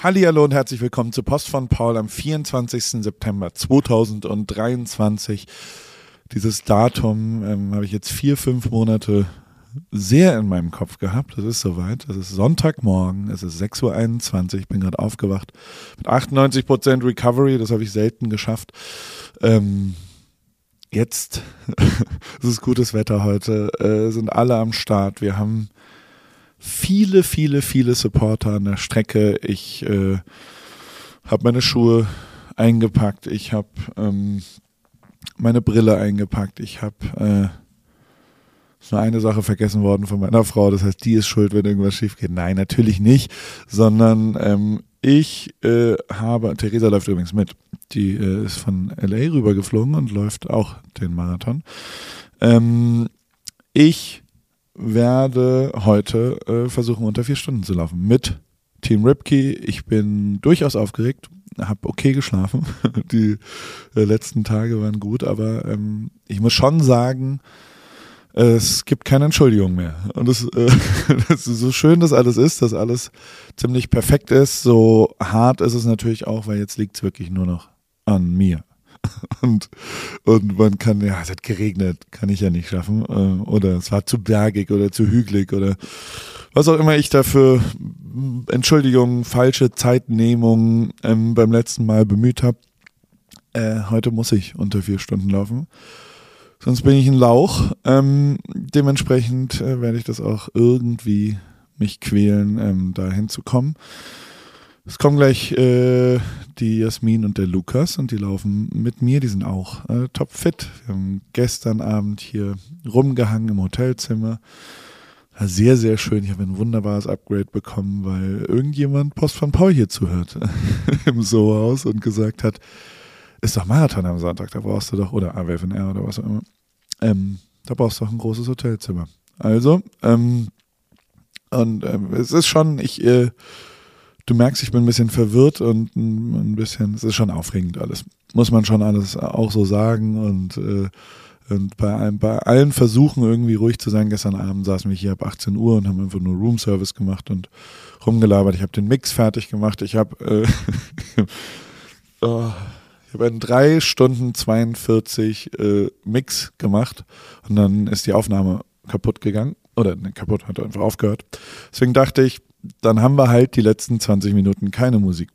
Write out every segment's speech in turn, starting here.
Hallihallo und herzlich willkommen zur Post von Paul am 24. September 2023. Dieses Datum ähm, habe ich jetzt vier, fünf Monate sehr in meinem Kopf gehabt. Das ist soweit. Es ist Sonntagmorgen, es ist 6.21 Uhr, ich bin gerade aufgewacht mit 98% Recovery, das habe ich selten geschafft. Ähm, jetzt, es ist gutes Wetter heute, äh, sind alle am Start. Wir haben viele, viele, viele Supporter an der Strecke. Ich äh, habe meine Schuhe eingepackt. Ich habe ähm, meine Brille eingepackt. Ich habe äh, ist nur eine Sache vergessen worden von meiner Frau. Das heißt, die ist schuld, wenn irgendwas schief geht. Nein, natürlich nicht. Sondern ähm, ich äh, habe, Theresa läuft übrigens mit. Die äh, ist von LA rübergeflogen und läuft auch den Marathon. Ähm, ich werde heute äh, versuchen, unter vier Stunden zu laufen mit Team Ripkey. Ich bin durchaus aufgeregt, habe okay geschlafen. Die äh, letzten Tage waren gut, aber ähm, ich muss schon sagen, es gibt keine Entschuldigung mehr. Und es, äh, so schön das alles ist, dass alles ziemlich perfekt ist, so hart ist es natürlich auch, weil jetzt liegt es wirklich nur noch an mir. und, und man kann, ja, es hat geregnet, kann ich ja nicht schaffen. Äh, oder es war zu bergig oder zu hügelig oder was auch immer ich dafür Entschuldigung, falsche Zeitnehmung ähm, beim letzten Mal bemüht habe. Äh, heute muss ich unter vier Stunden laufen. Sonst bin ich ein Lauch. Ähm, dementsprechend äh, werde ich das auch irgendwie mich quälen, ähm, da hinzukommen. Es kommen gleich äh, die Jasmin und der Lukas und die laufen mit mir. Die sind auch äh, topfit. Wir haben gestern Abend hier rumgehangen im Hotelzimmer. Sehr, sehr schön. Ich habe ein wunderbares Upgrade bekommen, weil irgendjemand Post von Paul hier zuhört im Sohaus und gesagt hat, ist doch Marathon am Sonntag, da brauchst du doch, oder AWFNR oder was auch immer. Ähm, da brauchst du doch ein großes Hotelzimmer. Also, ähm, und ähm, es ist schon, ich äh, du merkst, ich bin ein bisschen verwirrt und ein bisschen, es ist schon aufregend alles. Muss man schon alles auch so sagen und, äh, und bei, bei allen Versuchen irgendwie ruhig zu sein, gestern Abend saßen wir hier ab 18 Uhr und haben einfach nur Roomservice gemacht und rumgelabert. Ich habe den Mix fertig gemacht. Ich habe äh, oh, ich habe einen 3 Stunden 42 äh, Mix gemacht und dann ist die Aufnahme kaputt gegangen. Oder ne, kaputt, hat einfach aufgehört. Deswegen dachte ich, dann haben wir halt die letzten 20 Minuten keine Musik.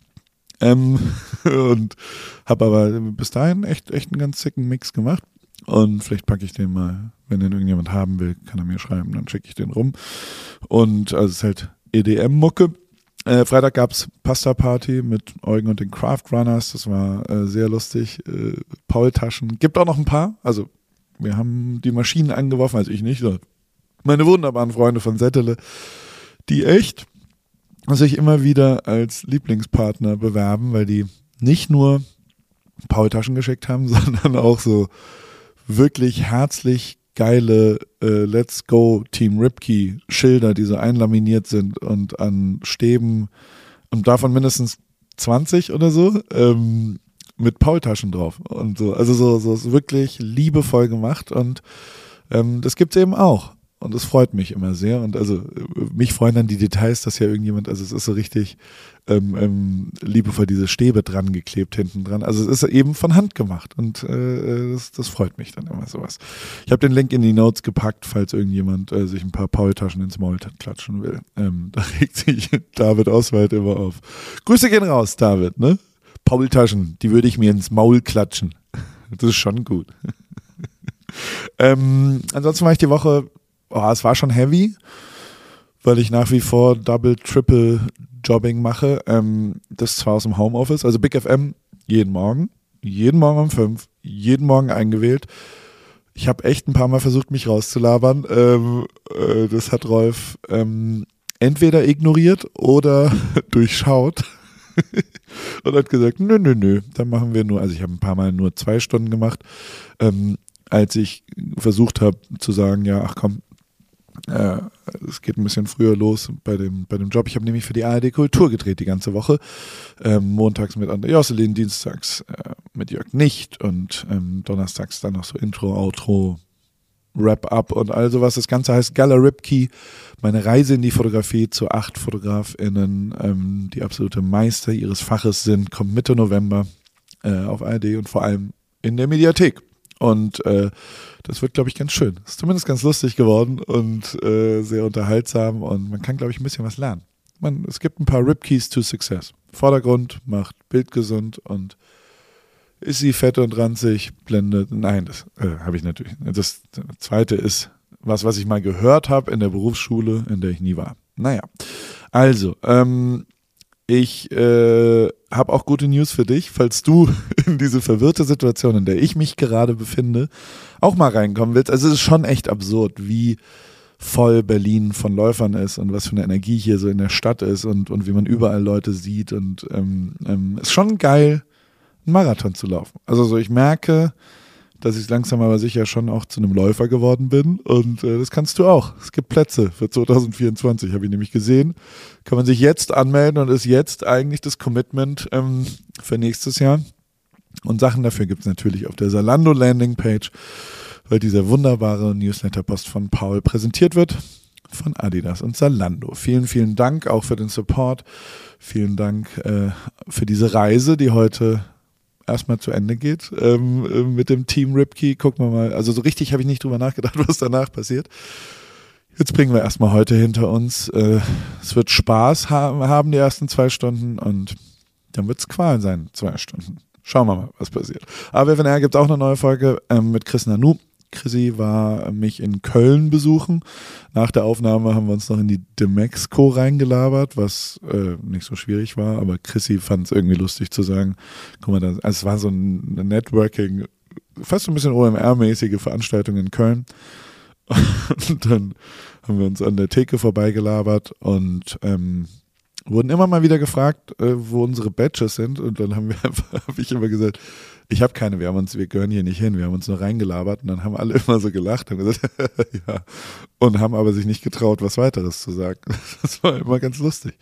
Ähm, und habe aber bis dahin echt, echt einen ganz sicken Mix gemacht. Und vielleicht packe ich den mal, wenn den irgendjemand haben will, kann er mir schreiben, dann schicke ich den rum. Und also es ist halt EDM-Mucke. Äh, Freitag gab's Pasta Party mit Eugen und den Craft Runners. Das war äh, sehr lustig. Äh, Paul-Taschen. Gibt auch noch ein paar. Also wir haben die Maschinen angeworfen, also ich nicht. Meine wunderbaren Freunde von Settele, die echt sich immer wieder als Lieblingspartner bewerben, weil die nicht nur Paul-Taschen geschickt haben, sondern auch so wirklich herzlich geile äh, Let's Go Team Ripkey Schilder, die so einlaminiert sind und an Stäben und davon mindestens 20 oder so ähm, mit Paul-Taschen drauf und so. Also so, so wirklich liebevoll gemacht und ähm, das gibt's eben auch. Und es freut mich immer sehr. Und also mich freuen dann die Details, dass ja irgendjemand, also es ist so richtig ähm, ähm, liebevoll diese Stäbe dran geklebt hinten dran. Also es ist eben von Hand gemacht und äh, das, das freut mich dann immer sowas. Ich habe den Link in die Notes gepackt, falls irgendjemand äh, sich ein paar Paul-Taschen ins Maul klatschen will. Ähm, da regt sich David Oswald immer auf. Grüße gehen raus, David, ne? Paul-Taschen, die würde ich mir ins Maul klatschen. Das ist schon gut. ähm, ansonsten war ich die Woche oh, es war schon heavy, weil ich nach wie vor Double, Triple Jobbing mache. Ähm, das zwar aus dem Homeoffice, also Big FM jeden Morgen, jeden Morgen um fünf, jeden Morgen eingewählt. Ich habe echt ein paar Mal versucht, mich rauszulabern. Ähm, äh, das hat Rolf ähm, entweder ignoriert oder durchschaut und hat gesagt, nö, nö, nö, dann machen wir nur, also ich habe ein paar Mal nur zwei Stunden gemacht, ähm, als ich versucht habe zu sagen, ja, ach komm, äh, es geht ein bisschen früher los bei dem, bei dem Job. Ich habe nämlich für die ARD Kultur gedreht die ganze Woche. Ähm, montags mit André Josselin, dienstags äh, mit Jörg Nicht und ähm, donnerstags dann noch so Intro, Outro, Wrap-Up und all sowas. Das Ganze heißt Gala Ripkey, meine Reise in die Fotografie zu acht FotografInnen, ähm, die absolute Meister ihres Faches sind, kommt Mitte November äh, auf ARD und vor allem in der Mediathek. Und äh, das wird, glaube ich, ganz schön. Ist zumindest ganz lustig geworden und äh, sehr unterhaltsam und man kann, glaube ich, ein bisschen was lernen. Man, es gibt ein paar Ripkeys to Success. Vordergrund macht Bild gesund und ist sie fett und ranzig, blendet. Nein, das äh, habe ich natürlich. Das zweite ist was, was ich mal gehört habe in der Berufsschule, in der ich nie war. Naja, also, ähm, ich äh, habe auch gute News für dich, falls du in diese verwirrte Situation, in der ich mich gerade befinde, auch mal reinkommen willst. Also es ist schon echt absurd, wie voll Berlin von Läufern ist und was für eine Energie hier so in der Stadt ist und, und wie man überall Leute sieht. Und ähm, ähm, ist schon geil, einen Marathon zu laufen. Also so, ich merke, dass ich langsam aber sicher schon auch zu einem Läufer geworden bin. Und äh, das kannst du auch. Es gibt Plätze für 2024, habe ich nämlich gesehen. Kann man sich jetzt anmelden und ist jetzt eigentlich das Commitment ähm, für nächstes Jahr. Und Sachen dafür gibt es natürlich auf der Salando Landingpage, weil dieser wunderbare Newsletter-Post von Paul präsentiert wird von Adidas und Salando. Vielen, vielen Dank auch für den Support. Vielen Dank äh, für diese Reise, die heute erstmal zu Ende geht ähm, äh, mit dem Team Ripkey. Gucken wir mal. Also so richtig habe ich nicht drüber nachgedacht, was danach passiert. Jetzt bringen wir erstmal heute hinter uns. Äh, es wird Spaß haben, haben die ersten zwei Stunden und dann wird es Qual sein, zwei Stunden. Schauen wir mal, was passiert. Aber wenn er gibt auch eine neue Folge ähm, mit Chris Nanu. Chrissy war mich in Köln besuchen. Nach der Aufnahme haben wir uns noch in die Demexco reingelabert, was äh, nicht so schwierig war, aber Chrissy fand es irgendwie lustig zu sagen, guck mal, das, also es war so ein Networking, fast ein bisschen OMR-mäßige Veranstaltung in Köln. Und dann haben wir uns an der Theke vorbeigelabert und ähm, wurden immer mal wieder gefragt, äh, wo unsere Badges sind. Und dann haben wir einfach, habe ich immer gesagt, ich habe keine, wir haben uns, wir gehören hier nicht hin, wir haben uns nur reingelabert und dann haben alle immer so gelacht und gesagt, ja, und haben aber sich nicht getraut, was weiteres zu sagen. Das war immer ganz lustig.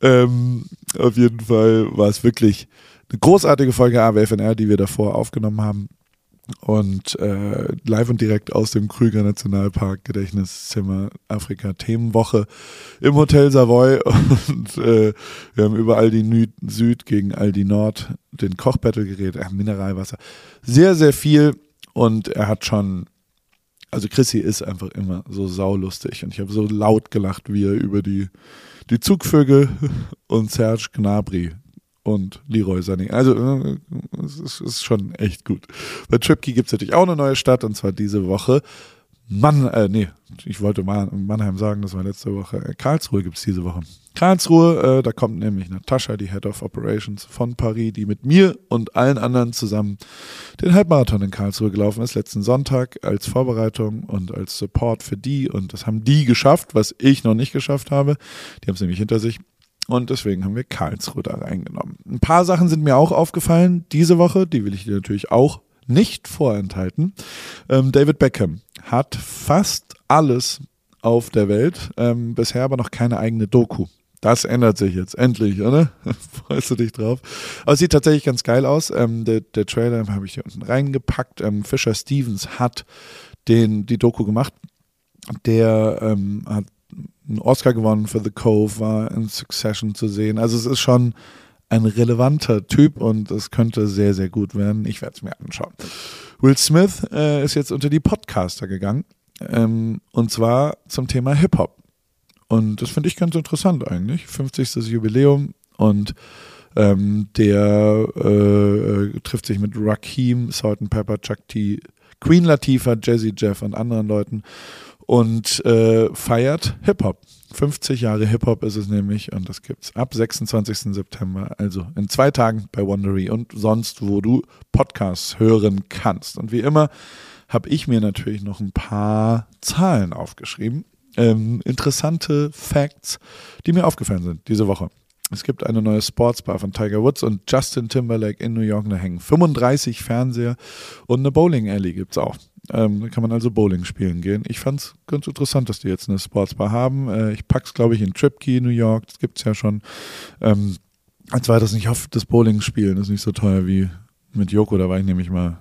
Ähm, auf jeden Fall war es wirklich eine großartige Folge AWFNR, die wir davor aufgenommen haben und äh, live und direkt aus dem Krüger Nationalpark Gedächtniszimmer Afrika Themenwoche im Hotel Savoy. Und äh, wir haben über Aldi Süd gegen Aldi Nord den Kochbattle geredet, äh, Mineralwasser, sehr sehr viel. Und er hat schon also Chrissy ist einfach immer so saulustig. Und ich habe so laut gelacht, wie er über die die Zugvögel und Serge Gnabry und Leroy Sané. Also äh, es ist, ist, schon echt gut. Bei Tripkey gibt es natürlich auch eine neue Stadt und zwar diese Woche. Mann, äh, nee, ich wollte mal Mannheim sagen, das war letzte Woche. Äh, Karlsruhe gibt es diese Woche. Karlsruhe, äh, da kommt nämlich Natascha, die Head of Operations von Paris, die mit mir und allen anderen zusammen den Halbmarathon in Karlsruhe gelaufen ist, letzten Sonntag als Vorbereitung und als Support für die. Und das haben die geschafft, was ich noch nicht geschafft habe. Die haben es nämlich hinter sich. Und deswegen haben wir Karlsruhe da reingenommen. Ein paar Sachen sind mir auch aufgefallen diese Woche, die will ich dir natürlich auch nicht vorenthalten. Ähm, David Beckham hat fast alles auf der Welt, ähm, bisher aber noch keine eigene Doku. Das ändert sich jetzt endlich, oder? Freust du dich drauf? Aber es sieht tatsächlich ganz geil aus. Ähm, der, der, Trailer habe ich hier unten reingepackt. Ähm, Fisher Stevens hat den, die Doku gemacht. Der ähm, hat einen Oscar gewonnen für The Cove, war in Succession zu sehen. Also es ist schon ein relevanter Typ und es könnte sehr, sehr gut werden. Ich werde es mir anschauen. Will Smith äh, ist jetzt unter die Podcaster gegangen ähm, und zwar zum Thema Hip-Hop. Und das finde ich ganz interessant eigentlich. 50. Jubiläum und ähm, der äh, trifft sich mit Rakim, Salt Pepper, Chuck T, Queen Latifah, Jazzy Jeff und anderen Leuten und äh, feiert Hip-Hop. 50 Jahre Hip-Hop ist es nämlich und das gibt's ab 26. September, also in zwei Tagen bei Wondery und sonst, wo du Podcasts hören kannst. Und wie immer habe ich mir natürlich noch ein paar Zahlen aufgeschrieben. Ähm, interessante Facts, die mir aufgefallen sind diese Woche. Es gibt eine neue Sportsbar von Tiger Woods und Justin Timberlake in New York. Da hängen 35 Fernseher und eine Bowling Alley gibt es auch. Ähm, da kann man also Bowling spielen gehen. Ich fand es ganz interessant, dass die jetzt eine Sportsbar haben. Äh, ich pack's, glaube ich, in Tripkey, New York. Das gibt es ja schon. Ähm, als weiteres, ich hoffe, das Bowling spielen ist nicht so teuer wie mit Joko. Da war ich nämlich mal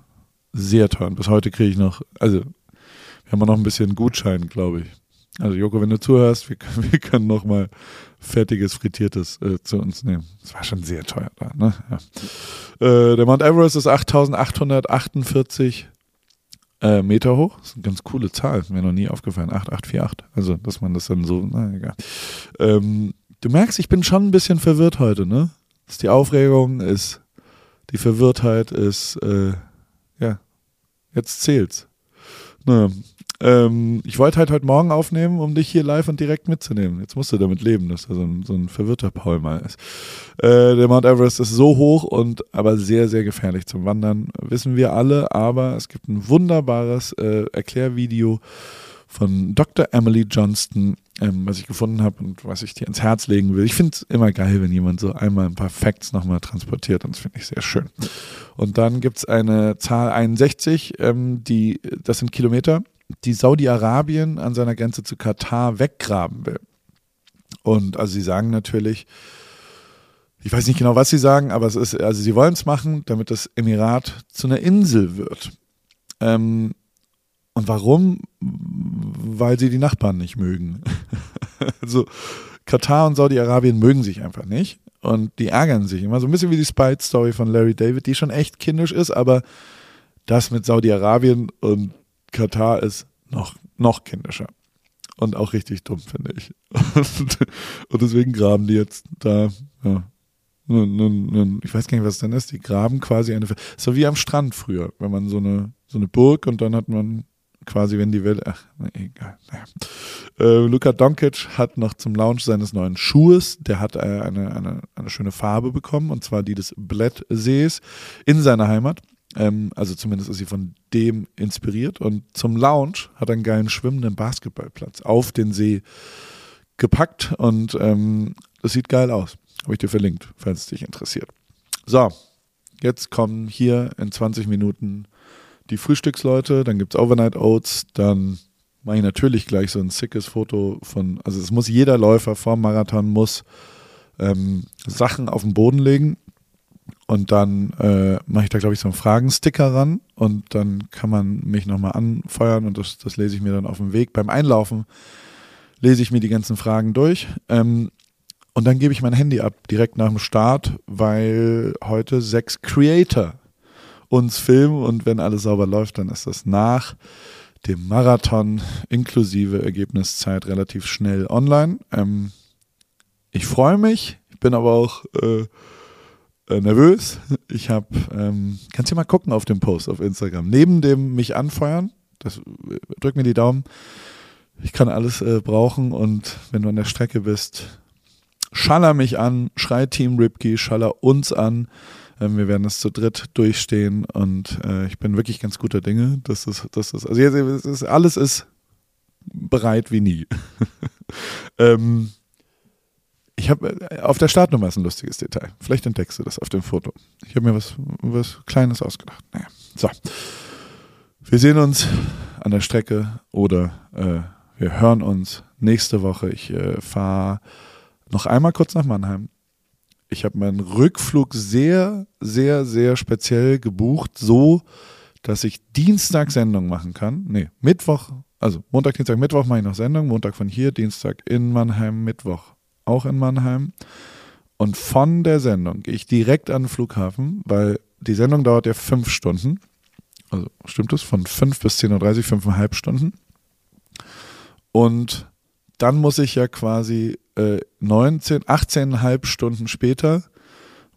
sehr teuer. Und bis heute kriege ich noch, also Wir haben noch ein bisschen Gutschein, glaube ich. Also Joko, wenn du zuhörst, wir, wir können noch mal fertiges Frittiertes äh, zu uns nehmen. Das war schon sehr teuer da. Ne? Ja. Äh, der Mount Everest ist 8848 äh, Meter hoch. Das ist eine ganz coole Zahl. Mir noch nie aufgefallen. 8848. Also, dass man das dann so, na egal. Ähm, du merkst, ich bin schon ein bisschen verwirrt heute, ne? Ist die Aufregung, ist die Verwirrtheit, ist, äh, ja, jetzt zählt's. Naja, ähm, ich wollte halt heute Morgen aufnehmen, um dich hier live und direkt mitzunehmen. Jetzt musst du damit leben, dass da so ein, so ein verwirrter Paul mal ist. Äh, der Mount Everest ist so hoch und aber sehr, sehr gefährlich zum Wandern, wissen wir alle. Aber es gibt ein wunderbares äh, Erklärvideo von Dr. Emily Johnston, ähm, was ich gefunden habe und was ich dir ins Herz legen will. Ich finde es immer geil, wenn jemand so einmal ein paar Facts nochmal transportiert und das finde ich sehr schön. Und dann gibt es eine Zahl 61, ähm, die, das sind Kilometer, die Saudi-Arabien an seiner Grenze zu Katar weggraben will. Und also sie sagen natürlich, ich weiß nicht genau, was sie sagen, aber es ist, also sie wollen es machen, damit das Emirat zu einer Insel wird. Ähm, und warum? Weil sie die Nachbarn nicht mögen. also Katar und Saudi-Arabien mögen sich einfach nicht und die ärgern sich immer. So ein bisschen wie die Spite-Story von Larry David, die schon echt kindisch ist, aber das mit Saudi-Arabien und Katar ist noch, noch kindischer. Und auch richtig dumm, finde ich. Und, und, deswegen graben die jetzt da, ja. Nun, nun, nun, ich weiß gar nicht, was denn ist. Die graben quasi eine, so wie am Strand früher, wenn man so eine, so eine Burg und dann hat man quasi, wenn die Welle, ach, egal. Naja. Äh, Luka Doncic hat noch zum Launch seines neuen Schuhes, der hat äh, eine, eine, eine schöne Farbe bekommen, und zwar die des Blättsees in seiner Heimat. Ähm, also zumindest ist sie von dem inspiriert. Und zum Lounge hat er einen geilen schwimmenden Basketballplatz auf den See gepackt und ähm, das sieht geil aus. Habe ich dir verlinkt, falls es dich interessiert. So, jetzt kommen hier in 20 Minuten die Frühstücksleute, dann gibt es Overnight Oats, dann mache ich natürlich gleich so ein sickes Foto von, also es muss jeder Läufer vorm Marathon muss ähm, Sachen auf den Boden legen und dann äh, mache ich da, glaube ich, so einen Fragensticker ran und dann kann man mich nochmal anfeuern und das, das lese ich mir dann auf dem Weg. Beim Einlaufen lese ich mir die ganzen Fragen durch. Ähm, und dann gebe ich mein Handy ab, direkt nach dem Start, weil heute sechs Creator uns filmen und wenn alles sauber läuft, dann ist das nach dem Marathon inklusive Ergebniszeit relativ schnell online. Ähm, ich freue mich, ich bin aber auch äh, nervös. Ich habe, ähm, kannst du mal gucken auf dem Post auf Instagram. Neben dem mich anfeuern, das äh, drück mir die Daumen. Ich kann alles äh, brauchen und wenn du an der Strecke bist, schaller mich an, schrei Team Ripkey, schaller uns an. Ähm, wir werden es zu dritt durchstehen und äh, ich bin wirklich ganz guter Dinge. Das ist, das ist, also jetzt, ist, alles ist bereit wie nie. ähm, ich habe äh, auf der Startnummer ist ein lustiges Detail. Vielleicht entdeckst du das auf dem Foto. Ich habe mir was, was Kleines ausgedacht. Naja, so. Wir sehen uns an der Strecke oder äh, wir hören uns nächste Woche. Ich äh, fahre noch einmal kurz nach Mannheim. Ich habe meinen Rückflug sehr, sehr, sehr speziell gebucht, so dass ich Dienstag Sendung machen kann. Nee, Mittwoch, also Montag, Dienstag, Mittwoch mache ich noch Sendung. Montag von hier, Dienstag in Mannheim, Mittwoch auch in Mannheim. Und von der Sendung gehe ich direkt an den Flughafen, weil die Sendung dauert ja fünf Stunden. Also stimmt es? Von fünf bis 10.30 Uhr, fünfeinhalb Stunden. Und dann muss ich ja quasi äh, 19, 18,5 Stunden später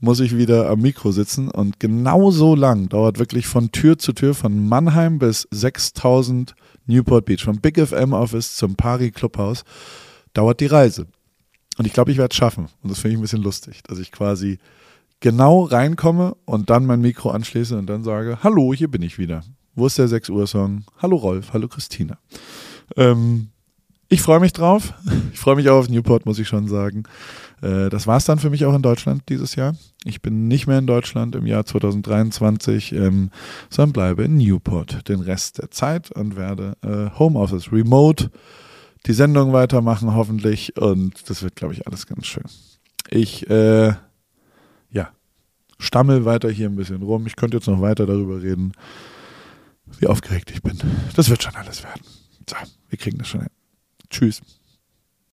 muss ich wieder am Mikro sitzen und genau so lang dauert wirklich von Tür zu Tür von Mannheim bis 6000 Newport Beach, vom Big FM Office zum Pari Clubhaus dauert die Reise. Und ich glaube, ich werde es schaffen. Und das finde ich ein bisschen lustig, dass ich quasi genau reinkomme und dann mein Mikro anschließe und dann sage, hallo, hier bin ich wieder. Wo ist der 6 Uhr Song? Hallo Rolf, hallo Christina. Ähm, ich freue mich drauf. Ich freue mich auch auf Newport, muss ich schon sagen. Äh, das war es dann für mich auch in Deutschland dieses Jahr. Ich bin nicht mehr in Deutschland im Jahr 2023, ähm, sondern bleibe in Newport den Rest der Zeit und werde äh, Homeoffice Remote die Sendung weitermachen, hoffentlich. Und das wird, glaube ich, alles ganz schön. Ich, äh, ja, stammel weiter hier ein bisschen rum. Ich könnte jetzt noch weiter darüber reden, wie aufgeregt ich bin. Das wird schon alles werden. So, wir kriegen das schon hin. Tschüss.